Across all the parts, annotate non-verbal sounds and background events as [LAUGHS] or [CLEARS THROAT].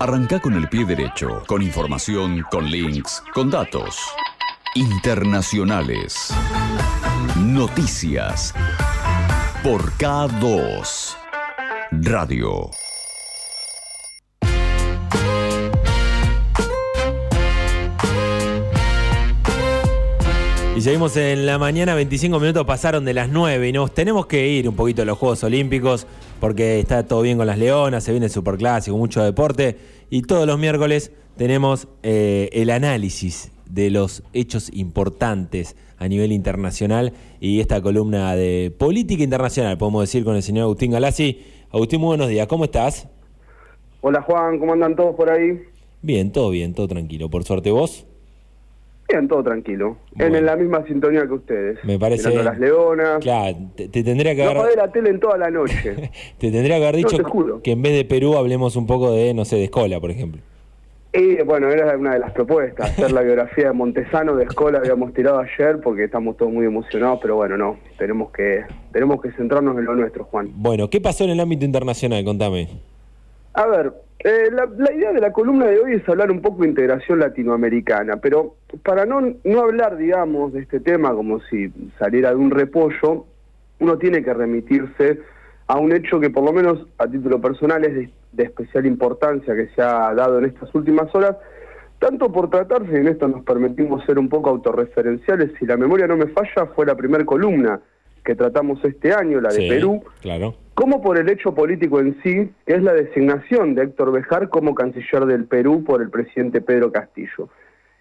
Arranca con el pie derecho, con información, con links, con datos. Internacionales. Noticias. Por K2. Radio. Y seguimos en la mañana, 25 minutos pasaron de las 9 y nos tenemos que ir un poquito a los Juegos Olímpicos porque está todo bien con las Leonas, se viene el Superclásico, mucho deporte y todos los miércoles tenemos eh, el análisis de los hechos importantes a nivel internacional y esta columna de política internacional, podemos decir, con el señor Agustín Galassi. Agustín, muy buenos días, ¿cómo estás? Hola Juan, ¿cómo andan todos por ahí? Bien, todo bien, todo tranquilo. Por suerte vos. Bien, todo tranquilo. En, la misma sintonía que ustedes. Me parece. Mirando las leonas. Claro, te, tendría que no la tele en toda la noche. [LAUGHS] te tendría que haber dicho que en vez de Perú hablemos un poco de, no sé, de Escola, por ejemplo. y bueno, era una de las propuestas. Hacer la biografía de Montesano de Escola habíamos tirado ayer porque estamos todos muy emocionados, pero bueno, no. Tenemos que, tenemos que centrarnos en lo nuestro, Juan. Bueno, ¿qué pasó en el ámbito internacional? Contame. A ver, eh, la, idea de la columna de hoy es hablar un poco de integración latinoamericana, pero para no, no hablar, digamos, de este tema como si saliera de un repollo, uno tiene que remitirse a un hecho que por lo menos a título personal es de, de especial importancia que se ha dado en estas últimas horas, tanto por tratarse, y en esto nos permitimos ser un poco autorreferenciales, si la memoria no me falla, fue la primera columna que tratamos este año, la de Sí, Perú, Claro. como por el hecho político en sí, que es la designación de Héctor Bejar como canciller del Perú por el presidente Pedro Castillo.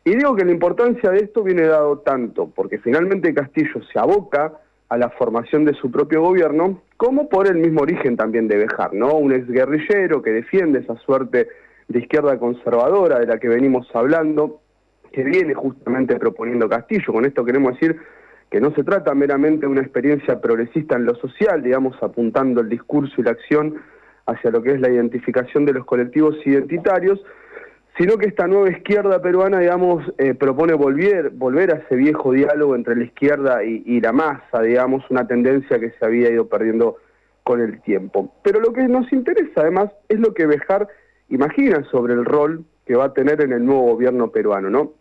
Y digo que la importancia de esto viene dado tanto porque finalmente Castillo se aboca a la formación de su propio gobierno, como por el mismo origen también de Bejar, ¿no? Un exguerrillero que defiende esa suerte de izquierda conservadora de la que venimos hablando, que viene justamente proponiendo Castillo. Con esto queremos decir que no se trata meramente de una experiencia progresista en lo social, digamos, apuntando el discurso y la acción hacia lo que es la identificación de los colectivos identitarios, sino que esta nueva izquierda peruana, digamos, eh, propone volver, volver a ese viejo diálogo entre la izquierda y, y la masa, digamos, una tendencia que se había ido perdiendo con el tiempo. Pero lo que nos interesa además es lo que Bejar imagina sobre el rol que va a tener en el nuevo gobierno peruano, ¿no?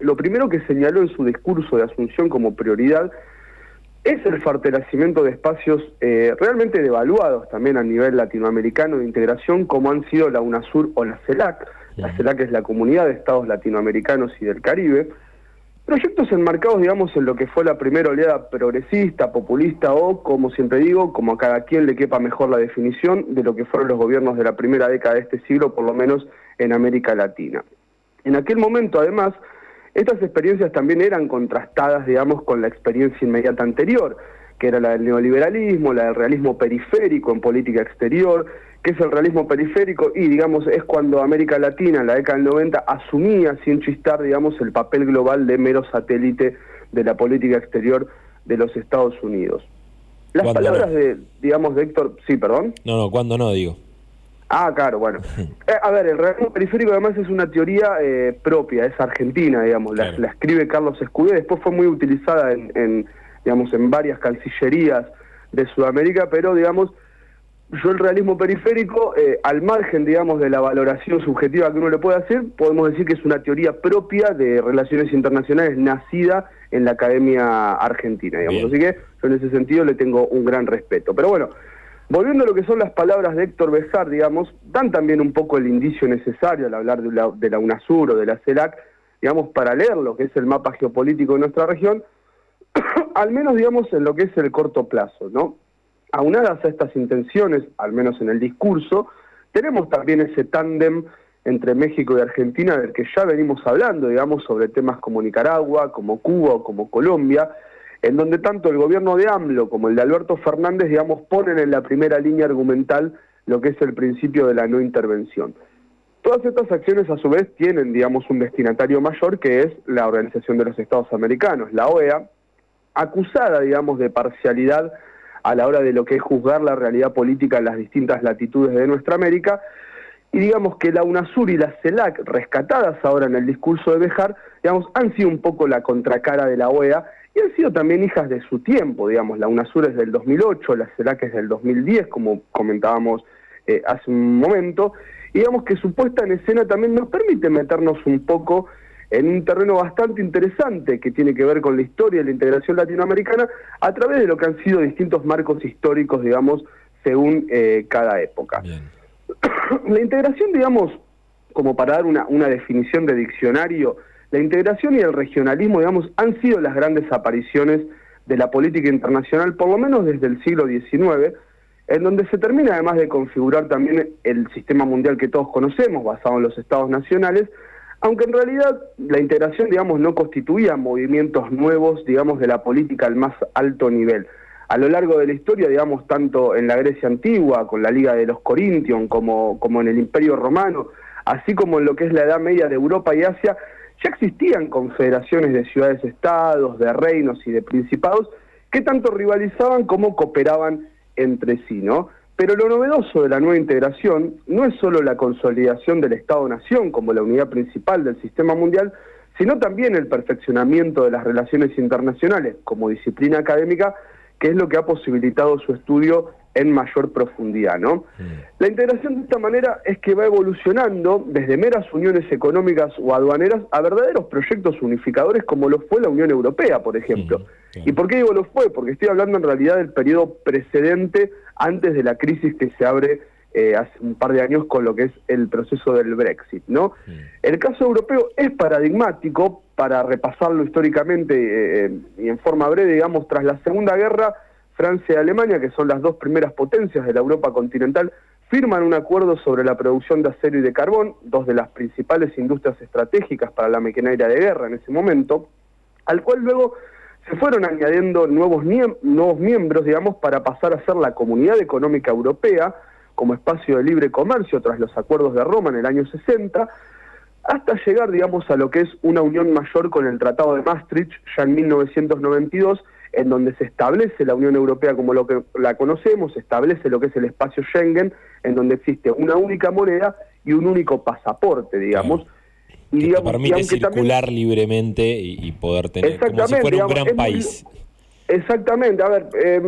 Lo primero que señaló en su discurso de Asunción como prioridad es el fortalecimiento de espacios eh, realmente devaluados también a nivel latinoamericano de integración, como han sido la UNASUR o la CELAC. La CELAC es la Comunidad de Estados Latinoamericanos y del Caribe. Proyectos enmarcados, digamos, en lo que fue la primera oleada progresista, populista o, como siempre digo, como a cada quien le quepa mejor la definición de lo que fueron los gobiernos de la primera década de este siglo, por lo menos en América Latina. En aquel momento, además, estas experiencias también eran contrastadas, digamos, con la experiencia inmediata anterior, que era la del neoliberalismo, la del realismo periférico en política exterior, que es el realismo periférico y, digamos, es cuando América Latina en la década del 90 asumía sin chistar, digamos, el papel global de mero satélite de la política exterior de los Estados Unidos. Las ¿Cuándo palabras no? de, digamos, de Héctor, sí, perdón. No, no, ¿cuándo no, digo? Ah, claro, bueno. [LAUGHS] Eh, a ver, el realismo periférico además es una teoría eh, propia, es argentina, digamos, la, Claro. la escribe Carlos Escudé, después fue muy utilizada en, en, digamos, en varias cancillerías de Sudamérica, pero, digamos, yo el realismo periférico, eh, al margen, digamos, de la valoración subjetiva que uno le puede hacer, podemos decir que es una teoría propia de relaciones internacionales nacida en la Academia Argentina, digamos. Bien. Así que yo en ese sentido le tengo un gran respeto. Pero bueno, volviendo a lo que son las palabras de Héctor Bejar, digamos, dan también un poco el indicio necesario al hablar de la, de la UNASUR o de la CELAC, digamos, para leer lo que es el mapa geopolítico de nuestra región, [CLEARS THROAT] al menos, digamos, en lo que es el corto plazo, ¿no? Aunadas a estas intenciones, al menos en el discurso, tenemos también ese tándem entre México y Argentina del que ya venimos hablando, digamos, sobre temas como Nicaragua, como Cuba o como Colombia, en donde tanto el gobierno de AMLO como el de Alberto Fernández, digamos, ponen en la primera línea argumental lo que es el principio de la no intervención. Todas estas acciones a su vez tienen, digamos, un destinatario mayor que es la Organización de los Estados Americanos, la OEA, acusada, digamos, de parcialidad a la hora de lo que es juzgar la realidad política en las distintas latitudes de nuestra América, y digamos que la UNASUR y la CELAC, rescatadas ahora en el discurso de Bejar, digamos, han sido un poco la contracara de la OEA y han sido también hijas de su tiempo, digamos, la UNASUR es del 2008, la CELAC es del 2010, como comentábamos eh, hace un momento, digamos que su puesta en escena también nos permite meternos un poco en un terreno bastante interesante que tiene que ver con la historia de la integración latinoamericana a través de lo que han sido distintos marcos históricos, digamos, según eh, cada época. [COUGHS] la integración, digamos, como para dar una, una definición de diccionario, la integración y el regionalismo, digamos, han sido las grandes apariciones de la política internacional, por lo menos desde el siglo XIX, en donde se termina además de configurar también el sistema mundial que todos conocemos, basado en los estados nacionales, aunque en realidad la integración, digamos, no constituía movimientos nuevos, digamos, de la política al más alto nivel. A lo largo de la historia, digamos, tanto en la Grecia antigua, con la Liga de los Corintios, como, como en el Imperio Romano, así como en lo que es la Edad Media de Europa y Asia, ya existían confederaciones de ciudades-estados, de reinos y de principados que tanto rivalizaban como cooperaban entre sí, ¿no? Pero lo novedoso de la nueva integración no es solo la consolidación del Estado-Nación como la unidad principal del sistema mundial, sino también el perfeccionamiento de las relaciones internacionales como disciplina académica, que es lo que ha posibilitado su estudio en mayor profundidad, ¿no? La integración de esta manera es que va evolucionando desde meras uniones económicas o aduaneras a verdaderos proyectos unificadores como lo fue la Unión Europea, por ejemplo. ¿Y por qué digo lo fue? Porque estoy hablando en realidad del periodo precedente antes de la crisis que se abre eh, hace un par de años con lo que es el proceso del Brexit, ¿no? El caso europeo es paradigmático para repasarlo históricamente eh, eh, y en forma breve, digamos, tras la Segunda Guerra Francia y Alemania, que son las dos primeras potencias de la Europa continental, firman un acuerdo sobre la producción de acero y de carbón, dos de las principales industrias estratégicas para la maquinaria de guerra en ese momento, al cual luego se fueron añadiendo nuevos, nuevos miembros, digamos, para pasar a ser la Comunidad Económica Europea como espacio de libre comercio tras los acuerdos de Roma en el año 60, hasta llegar, digamos, a lo que es una unión mayor con el Tratado de Maastricht ya en 1992, en donde se establece la Unión Europea como lo que la conocemos, se establece lo que es el espacio Schengen, en donde existe una única moneda y un único pasaporte, digamos. Y, digamos, permite circular libremente y, poder tener como si fuera un gran país. exactamente, a ver, eh,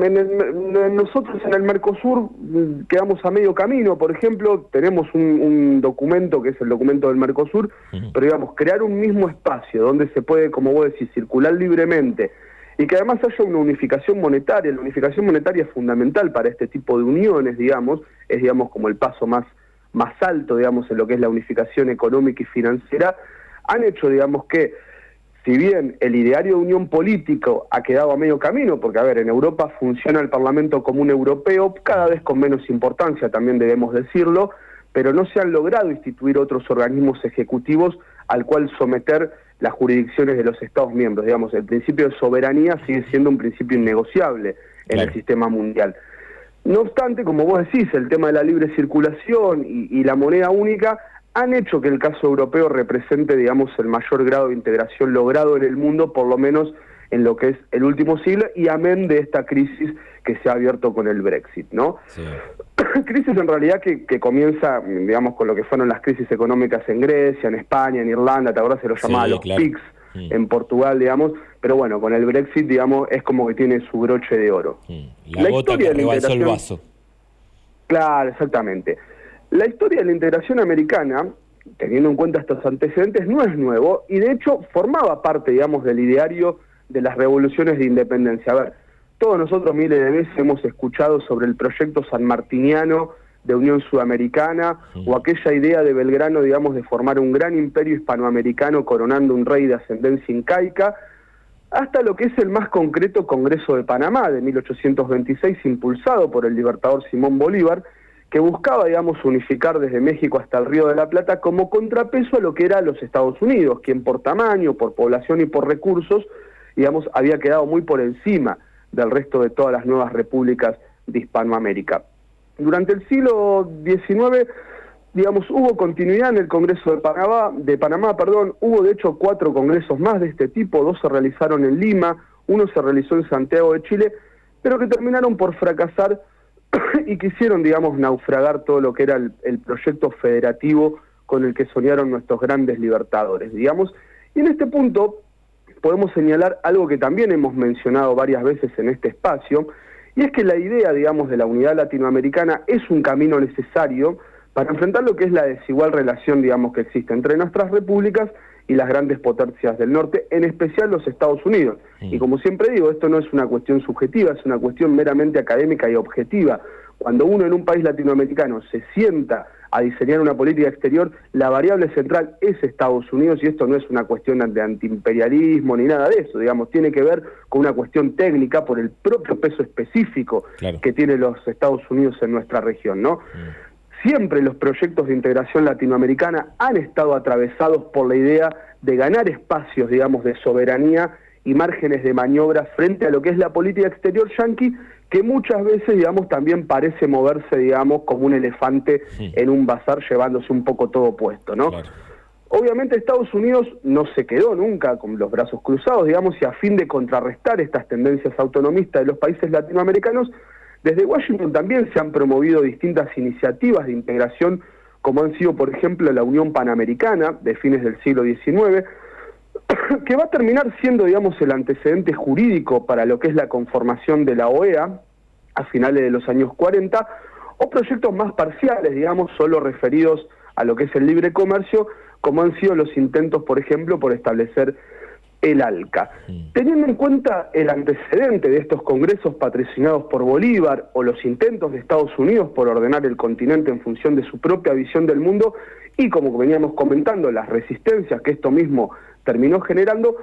nosotros en el Mercosur mm, quedamos a medio camino, por ejemplo, tenemos un, documento que es el documento del Mercosur, pero digamos, crear un mismo espacio donde se puede, como vos decís, circular libremente, y que además haya una unificación monetaria. La unificación monetaria es fundamental para este tipo de uniones, digamos, es digamos como el paso más, más alto, digamos, en lo que es la unificación económica y financiera, han hecho, digamos, que si bien el ideario de unión político ha quedado a medio camino, porque a ver, en Europa funciona el Parlamento Común Europeo, cada vez con menos importancia, también debemos decirlo, pero no se han logrado instituir otros organismos ejecutivos al cual someter las jurisdicciones de los Estados miembros. Digamos, el principio de soberanía sigue siendo un principio innegociable en el sistema mundial. No obstante, como vos decís, el tema de la libre circulación y, la moneda única han hecho que el caso europeo represente, digamos, el mayor grado de integración logrado en el mundo, por lo menos en lo que es el último siglo, y amén de esta crisis que se ha abierto con el Brexit, ¿no? [CLEARS THROAT] crisis en realidad que, comienza, digamos, con lo que fueron las crisis económicas en Grecia, en España, en Irlanda, ¿te acuerdas? Se lo llamaba los PICs en Portugal, digamos, pero bueno, con el Brexit, digamos, es como que tiene su broche de oro. La, gota que rebasó el vaso. Claro, exactamente. La historia de la integración americana, teniendo en cuenta estos antecedentes, no es nuevo y de hecho formaba parte, digamos, del ideario de las revoluciones de independencia. A ver, todos nosotros miles de veces hemos escuchado sobre el proyecto sanmartiniano de Unión Sudamericana o aquella idea de Belgrano, digamos, de formar un gran imperio hispanoamericano coronando un rey de ascendencia incaica, hasta lo que es el más concreto Congreso de Panamá de 1826, impulsado por el libertador Simón Bolívar, que buscaba, digamos, unificar desde México hasta el Río de la Plata como contrapeso a lo que era los Estados Unidos, quien por tamaño, por población y por recursos, digamos, había quedado muy por encima del resto de todas las nuevas repúblicas de Hispanoamérica. Durante el siglo XIX, digamos, hubo continuidad en el Congreso de Panamá, de Panamá, perdón, hubo de hecho cuatro congresos más de este tipo, dos se realizaron en Lima, uno se realizó en Santiago de Chile, pero que terminaron por fracasar [CLEARS THROAT] y quisieron, digamos, naufragar todo lo que era el, el proyecto federativo con el que soñaron nuestros grandes libertadores, digamos. Y en este punto, podemos señalar algo que también hemos mencionado varias veces en este espacio, y es que la idea, digamos, de la unidad latinoamericana es un camino necesario para enfrentar lo que es la desigual relación, digamos, que existe entre nuestras repúblicas y las grandes potencias del norte, en especial los Estados Unidos. Y como siempre digo, esto no es una cuestión subjetiva, es una cuestión meramente académica y objetiva. Cuando uno en un país latinoamericano se sienta a diseñar una política exterior, la variable central es Estados Unidos y esto no es una cuestión de antiimperialismo ni nada de eso, digamos, tiene que ver con una cuestión técnica por el propio peso específico que tienen los Estados Unidos en nuestra región, ¿no? Mm. Siempre los proyectos de integración latinoamericana han estado atravesados por la idea de ganar espacios, digamos, de soberanía y márgenes de maniobra frente a lo que es la política exterior yanqui que muchas veces, digamos, también parece moverse, digamos, como un elefante en un bazar llevándose un poco todo puesto, ¿no? Obviamente Estados Unidos no se quedó nunca con los brazos cruzados, digamos, y a fin de contrarrestar estas tendencias autonomistas de los países latinoamericanos, desde Washington también se han promovido distintas iniciativas de integración, como han sido, por ejemplo, la Unión Panamericana de fines del siglo XIX, [COUGHS] que va a terminar siendo, digamos, el antecedente jurídico para lo que es la conformación de la OEA a finales de los años 40, o proyectos más parciales, digamos, solo referidos a lo que es el libre comercio, como han sido los intentos, por ejemplo, por establecer el ALCA. Teniendo en cuenta el antecedente de estos congresos patrocinados por Bolívar o los intentos de Estados Unidos por ordenar el continente en función de su propia visión del mundo y como veníamos comentando, las resistencias que esto mismo terminó generando,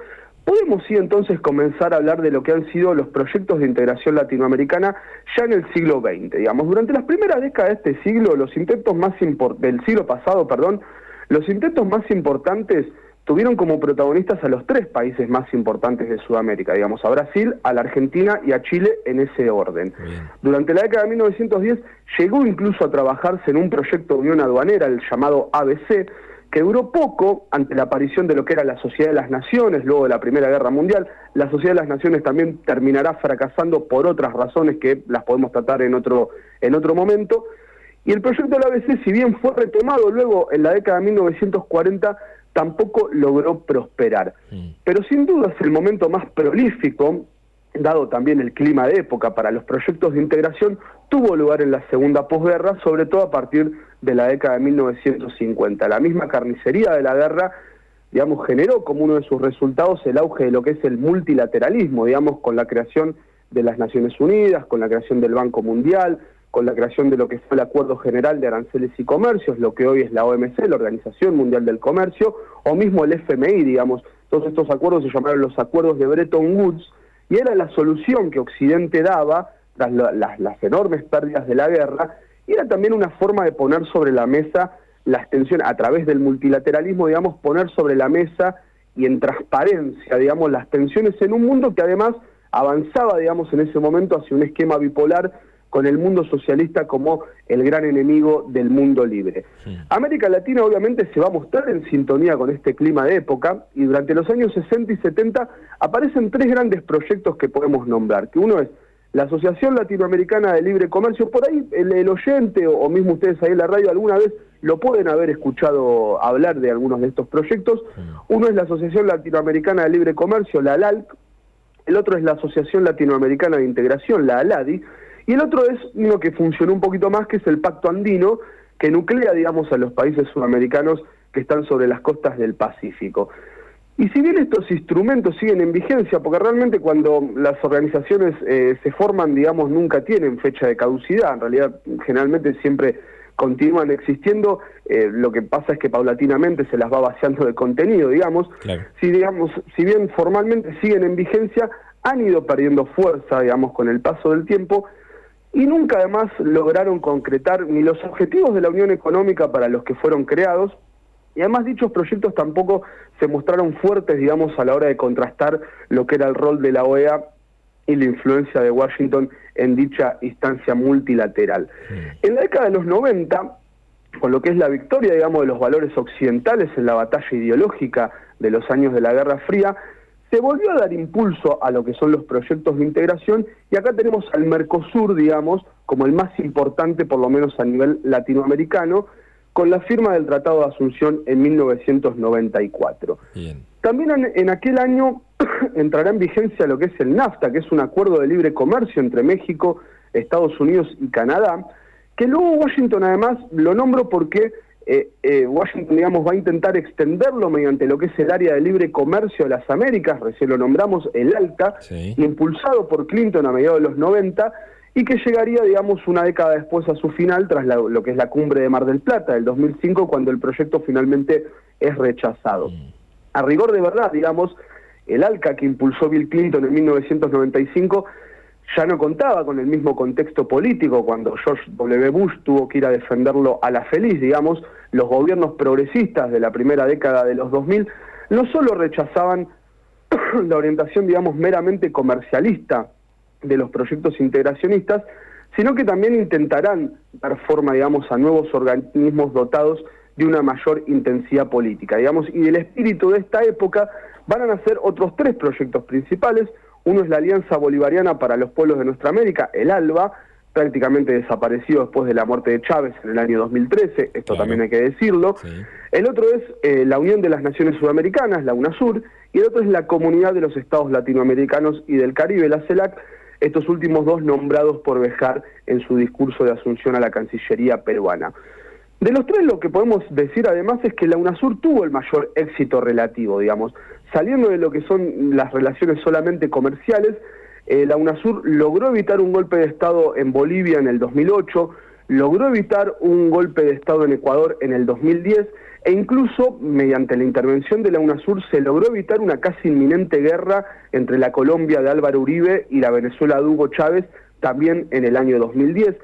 podemos sí entonces comenzar a hablar de lo que han sido los proyectos de integración latinoamericana ya en el siglo XX. Digamos, durante las primeras décadas de este siglo, los intentos más del siglo pasado, perdón, los intentos más importantes tuvieron como protagonistas a los tres países más importantes de Sudamérica, digamos, a Brasil, a la Argentina y a Chile en ese orden. Durante la década de 1910 llegó incluso a trabajarse en un proyecto de unión aduanera, el llamado ABC, que duró poco ante la aparición de lo que era la Sociedad de las Naciones, luego de la Primera Guerra Mundial. La Sociedad de las Naciones también terminará fracasando por otras razones que las podemos tratar en otro, en otro momento. Y el proyecto del ABC, si bien fue retomado luego en la década de 1940, tampoco logró prosperar. Pero sin duda es el momento más prolífico dado también el clima de época para los proyectos de integración, tuvo lugar en la segunda posguerra, sobre todo a partir de la década de 1950. La misma carnicería de la guerra, digamos, generó como uno de sus resultados el auge de lo que es el multilateralismo, digamos, con la creación de las Naciones Unidas, con la creación del Banco Mundial, con la creación de lo que fue el Acuerdo General de Aranceles y Comercios, lo que hoy es la OMC, la Organización Mundial del Comercio, o mismo el FMI, digamos. Todos estos acuerdos se llamaron los Acuerdos de Bretton Woods, y era la solución que Occidente daba tras las, enormes pérdidas de la guerra, y era también una forma de poner sobre la mesa las tensiones, a través del multilateralismo, digamos, poner sobre la mesa y en transparencia, digamos, las tensiones en un mundo que además avanzaba, digamos, en ese momento hacia un esquema bipolar con el mundo socialista como el gran enemigo del mundo libre. América Latina obviamente se va a mostrar en sintonía con este clima de época y durante los años 60 y 70 aparecen tres grandes proyectos que podemos nombrar, que uno es la Asociación Latinoamericana de Libre Comercio, por ahí el, oyente o, mismo ustedes ahí en la radio alguna vez lo pueden haber escuchado hablar de algunos de estos proyectos. Uno es la Asociación Latinoamericana de Libre Comercio, la ALALC, el otro es la Asociación Latinoamericana de Integración, la ALADI, y el otro es uno que funcionó un poquito más, que es el Pacto Andino, que nuclea, digamos, a los países sudamericanos que están sobre las costas del Pacífico. Y si bien estos instrumentos siguen en vigencia, porque realmente cuando las organizaciones eh, se forman, digamos, nunca tienen fecha de caducidad, en realidad generalmente siempre continúan existiendo, eh, lo que pasa es que paulatinamente se las va vaciando de contenido, digamos. Si, digamos, si bien formalmente siguen en vigencia, han ido perdiendo fuerza, digamos, con el paso del tiempo, y nunca además lograron concretar ni los objetivos de la Unión Económica para los que fueron creados, y además dichos proyectos tampoco se mostraron fuertes, digamos, a la hora de contrastar lo que era el rol de la OEA y la influencia de Washington en dicha instancia multilateral. En la década de los 90, con lo que es la victoria, digamos, de los valores occidentales en la batalla ideológica de los años de la Guerra Fría, se volvió a dar impulso a lo que son los proyectos de integración y acá tenemos al Mercosur, digamos, como el más importante, por lo menos a nivel latinoamericano, con la firma del Tratado de Asunción en 1994. También en, aquel año [CLEARS THROAT] entrará en vigencia lo que es el NAFTA, que es un acuerdo de libre comercio entre México, Estados Unidos y Canadá, que que luego Washington además lo nombro porque eh, eh, Washington, digamos, va a intentar extenderlo mediante lo que es el área de libre comercio de las Américas, recién lo nombramos, el ALCA, impulsado por Clinton a mediados de los 90, y que llegaría, digamos, una década después a su final, tras lo que es la cumbre de Mar del Plata del 2005, cuando el proyecto finalmente es rechazado. Mm. A rigor de verdad, digamos, el ALCA que impulsó Bill Clinton en 1995 ya no contaba con el mismo contexto político cuando George W. Bush tuvo que ir a defenderlo a la feliz, digamos, los gobiernos progresistas de la primera década de los 2000 no solo rechazaban [CLEARS THROAT] la orientación, digamos, meramente comercialista de los proyectos integracionistas, sino que también intentarán dar forma, digamos, a nuevos organismos dotados de una mayor intensidad política, digamos, y del espíritu de esta época van a nacer otros tres proyectos principales, uno es la Alianza Bolivariana para los Pueblos de Nuestra América, el ALBA, prácticamente desaparecido después de la muerte de Chávez en el año 2013, esto también hay que decirlo. El otro es eh, la Unión de las Naciones Sudamericanas, la UNASUR, y el otro es la Comunidad de los Estados Latinoamericanos y del Caribe, la CELAC, estos últimos dos nombrados por Bejar en su discurso de asunción a la Cancillería peruana. De los tres lo que podemos decir además es que la UNASUR tuvo el mayor éxito relativo, digamos saliendo de lo que son las relaciones solamente comerciales, eh, la UNASUR logró evitar un golpe de Estado en Bolivia en el 2008, logró evitar un golpe de Estado en Ecuador en el 2010 e incluso mediante la intervención de la UNASUR se logró evitar una casi inminente guerra entre la Colombia de Álvaro Uribe y la Venezuela de Hugo Chávez también en el año 2010.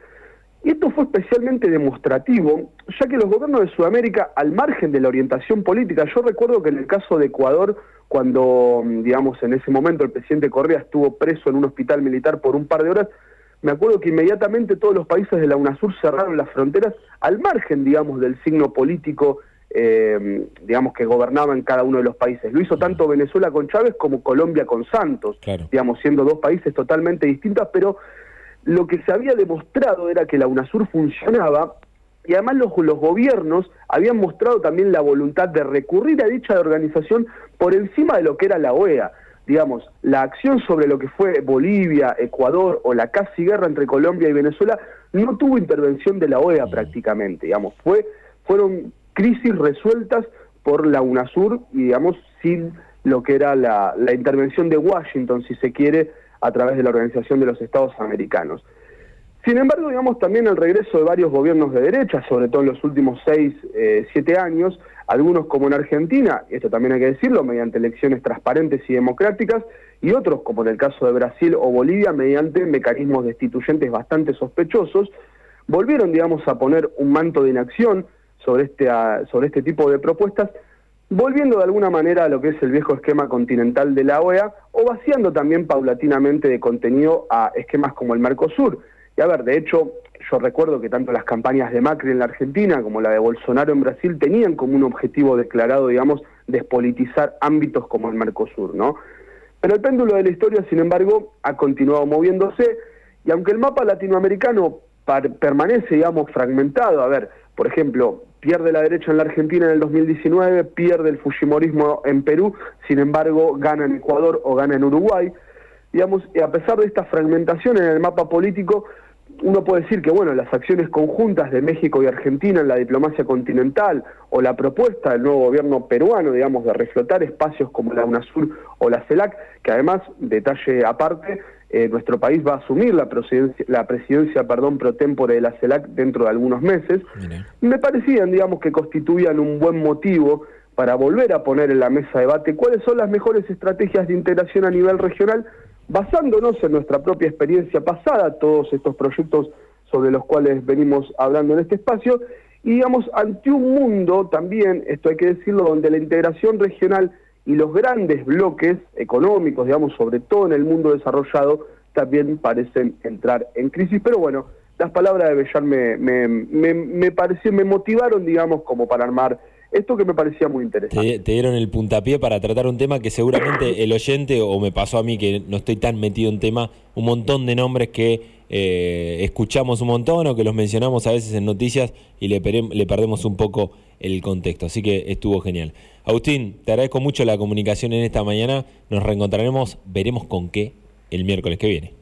Y esto fue especialmente demostrativo, ya que los gobiernos de Sudamérica, al margen de la orientación política, yo recuerdo que en el caso de Ecuador, cuando, digamos, en ese momento el presidente Correa estuvo preso en un hospital militar por un par de horas, me acuerdo que inmediatamente todos los países de la UNASUR cerraron las fronteras al margen, digamos, del signo político, eh, digamos, que gobernaba en cada uno de los países. Lo hizo tanto Venezuela con Chávez como Colombia con Santos, digamos, siendo dos países totalmente distintos, pero lo que se había demostrado era que la UNASUR funcionaba y además los, los, gobiernos habían mostrado también la voluntad de recurrir a dicha organización por encima de lo que era la OEA. Digamos, la acción sobre lo que fue Bolivia, Ecuador o la casi guerra entre Colombia y Venezuela no tuvo intervención de la OEA prácticamente, digamos, fue, fueron crisis resueltas por la UNASUR y digamos sin lo que era la, la intervención de Washington, si se quiere, a través de la Organización de los Estados Americanos. Sin embargo, digamos, también el regreso de varios gobiernos de derecha, sobre todo en los últimos seis, eh, siete años, algunos como en Argentina, esto también hay que decirlo, mediante elecciones transparentes y democráticas, y otros, como en el caso de Brasil o Bolivia, mediante mecanismos destituyentes bastante sospechosos, volvieron, digamos, a poner un manto de inacción sobre este, sobre este tipo de propuestas, volviendo de alguna manera a lo que es el viejo esquema continental de la OEA o vaciando también paulatinamente de contenido a esquemas como el Mercosur. Y a ver, de hecho, yo recuerdo que tanto las campañas de Macri en la Argentina como la de Bolsonaro en Brasil tenían como un objetivo declarado, digamos, despolitizar ámbitos como el Mercosur, ¿no? Pero el péndulo de la historia, sin embargo, ha continuado moviéndose y aunque el mapa latinoamericano permanece, digamos, fragmentado, a ver, por ejemplo, pierde la derecha en la Argentina en el 2019, pierde el Fujimorismo en Perú, sin embargo gana en Ecuador o gana en Uruguay. Digamos, y a pesar de esta fragmentación en el mapa político, uno puede decir que bueno, las acciones conjuntas de México y Argentina en la diplomacia continental o la propuesta del nuevo gobierno peruano, digamos, de reflotar espacios como la UNASUR o la CELAC, que además, detalle aparte, eh, nuestro país va a asumir la presidencia, la presidencia perdón, pro tempore de la CELAC dentro de algunos meses, me parecían, digamos, que constituían un buen motivo para volver a poner en la mesa de debate cuáles son las mejores estrategias de integración a nivel regional, basándonos en nuestra propia experiencia pasada, todos estos proyectos sobre los cuales venimos hablando en este espacio, y digamos, ante un mundo también, esto hay que decirlo, donde la integración regional y los grandes bloques económicos, digamos, sobre todo en el mundo desarrollado, también parecen entrar en crisis. Pero bueno, las palabras de Bellar me, me, me, me, me motivaron, digamos, como para armar esto que me parecía muy interesante. Te, dieron el puntapié para tratar un tema que seguramente el oyente, o me pasó a mí que no estoy tan metido en tema, un montón de nombres que eh, escuchamos un montón o que los mencionamos a veces en noticias y le, le perdemos un poco el contexto. Así que estuvo genial. Agustín, te agradezco mucho la comunicación en esta mañana. Nos reencontraremos, veremos con qué el miércoles que viene.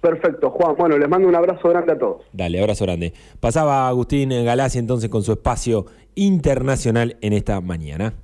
Perfecto, Juan. Bueno, les mando un abrazo grande a todos. Dale, abrazo grande. Pasaba Agustín Galassi entonces con su espacio internacional en esta mañana.